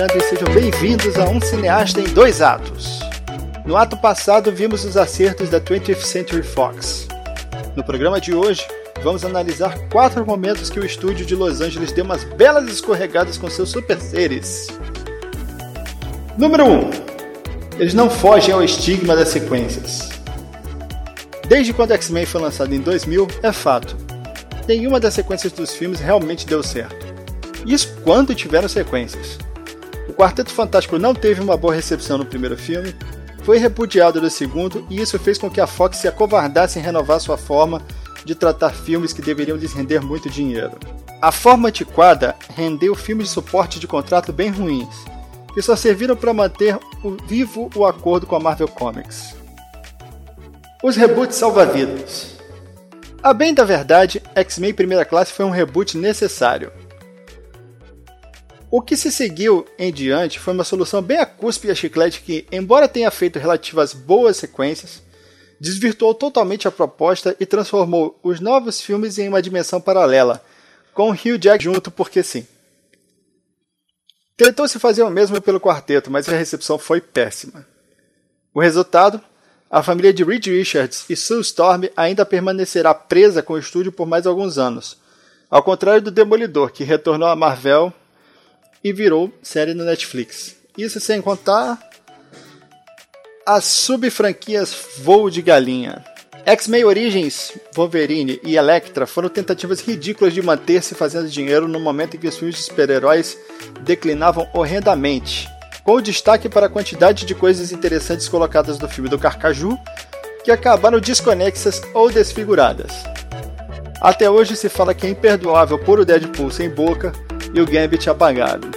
E sejam bem-vindos a Um Cineasta em Dois Atos. No ato passado, vimos os acertos da 20th Century Fox. No programa de hoje, vamos analisar quatro momentos que o estúdio de Los Angeles deu umas belas escorregadas com seus super seres. Número 1. Um, eles não fogem ao estigma das sequências. Desde quando X-Men foi lançado em 2000, é fato. Nenhuma das sequências dos filmes realmente deu certo. Isso quando tiveram sequências. O Quarteto Fantástico não teve uma boa recepção no primeiro filme, foi repudiado no segundo, e isso fez com que a Fox se acovardasse em renovar sua forma de tratar filmes que deveriam lhes render muito dinheiro. A forma antiquada rendeu filmes de suporte de contrato bem ruins, que só serviram para manter vivo o acordo com a Marvel Comics. Os reboots salva-vidas. A bem da verdade, X-Men Primeira Classe foi um reboot necessário. O que se seguiu em diante foi uma solução bem a cuspe e a chiclete que, embora tenha feito relativas boas sequências, desvirtuou totalmente a proposta e transformou os novos filmes em uma dimensão paralela, com Hugh Jack junto porque sim. Tentou-se fazer o mesmo pelo quarteto, mas a recepção foi péssima. O resultado? A família de Reed Richards e Sue Storm ainda permanecerá presa com o estúdio por mais alguns anos, ao contrário do Demolidor, que retornou à Marvel e virou série no Netflix. Isso sem contar as sub-franquias Voo de Galinha. X-Men Origins, Wolverine e Elektra foram tentativas ridículas de manter-se fazendo dinheiro no momento em que os filmes de super-heróis declinavam horrendamente, com destaque para a quantidade de coisas interessantes colocadas no filme do Carcaju, que acabaram desconexas ou desfiguradas. Até hoje se fala que é imperdoável pôr o Deadpool sem boca e o Gambit apagado.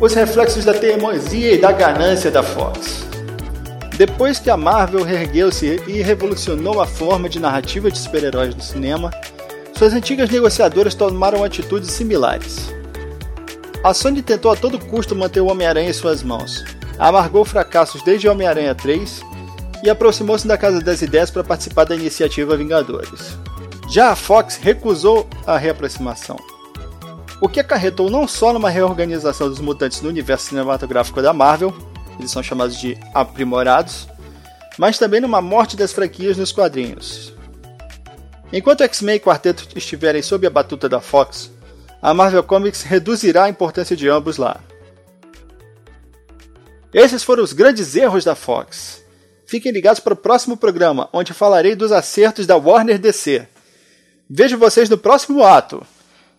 Os reflexos da teimosia e da ganância da Fox. Depois que a Marvel reergueu-se e revolucionou a forma de narrativa de super-heróis no cinema, suas antigas negociadoras tomaram atitudes similares. A Sony tentou a todo custo manter o Homem-Aranha em suas mãos, amargou fracassos desde Homem-Aranha 3 e aproximou-se da Casa das Ideias para participar da iniciativa Vingadores. Já a Fox recusou a reaproximação, o que acarretou não só numa reorganização dos mutantes no universo cinematográfico da Marvel, eles são chamados de aprimorados, mas também numa morte das franquias nos quadrinhos. Enquanto X-Men e Quarteto estiverem sob a batuta da Fox, a Marvel Comics reduzirá a importância de ambos lá. Esses foram os grandes erros da Fox. Fiquem ligados para o próximo programa, onde falarei dos acertos da Warner DC. Vejo vocês no próximo ato.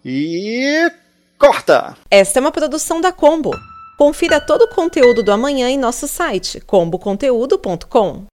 E. corta! Esta é uma produção da Combo. Confira todo o conteúdo do amanhã em nosso site comboconteúdo.com.